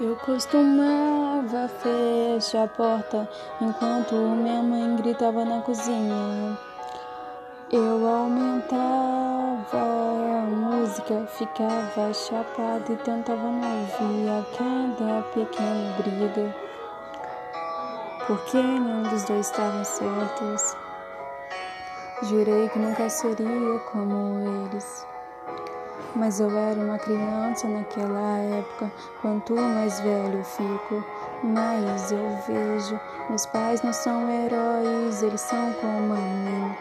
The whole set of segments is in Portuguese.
Eu costumava fechar a porta enquanto minha mãe gritava na cozinha. Eu aumentava a música, ficava chapado e tentava não ouvir aquela pequena briga. Porque nenhum dos dois estavam certos. Jurei que nunca seria como eles. Mas eu era uma criança naquela época. Quanto mais velho fico, mais eu vejo. Meus pais não são heróis, eles são como a mim.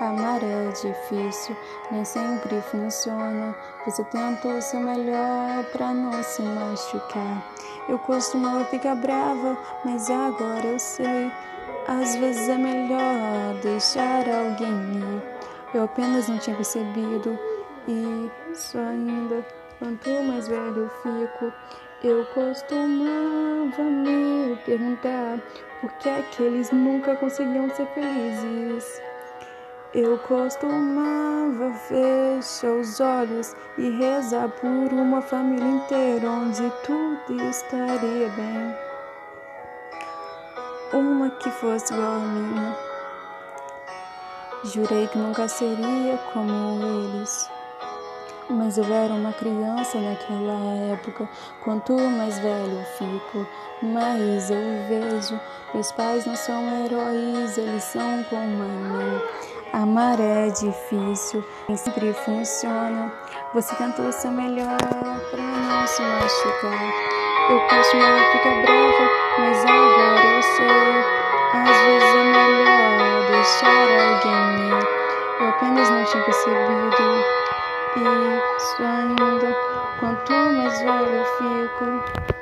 Amar é difícil, nem sempre funciona. Você tenta o seu melhor para não se machucar. Eu costumava ficar brava, mas agora eu sei. Às vezes é melhor deixar alguém ir. Eu apenas não tinha percebido isso ainda. Quanto mais velho eu fico, eu costumava me perguntar por que é que eles nunca conseguiam ser felizes. Eu costumava fechar os olhos e rezar por uma família inteira onde tudo estaria bem. Uma que fosse igual a minha. Jurei que nunca seria como eles. Mas eu era uma criança naquela época. Quanto mais velho eu fico, mais eu vejo. Meus pais não são heróis, eles são como a mim. Amar é difícil, nem sempre funciona. Você tentou o seu melhor para não se machucar. Eu costumava ficar brava, mas agora eu sei. Às vezes é melhor deixar alguém ir. Eu apenas não tinha percebido isso ainda. Quanto mais velho eu fico.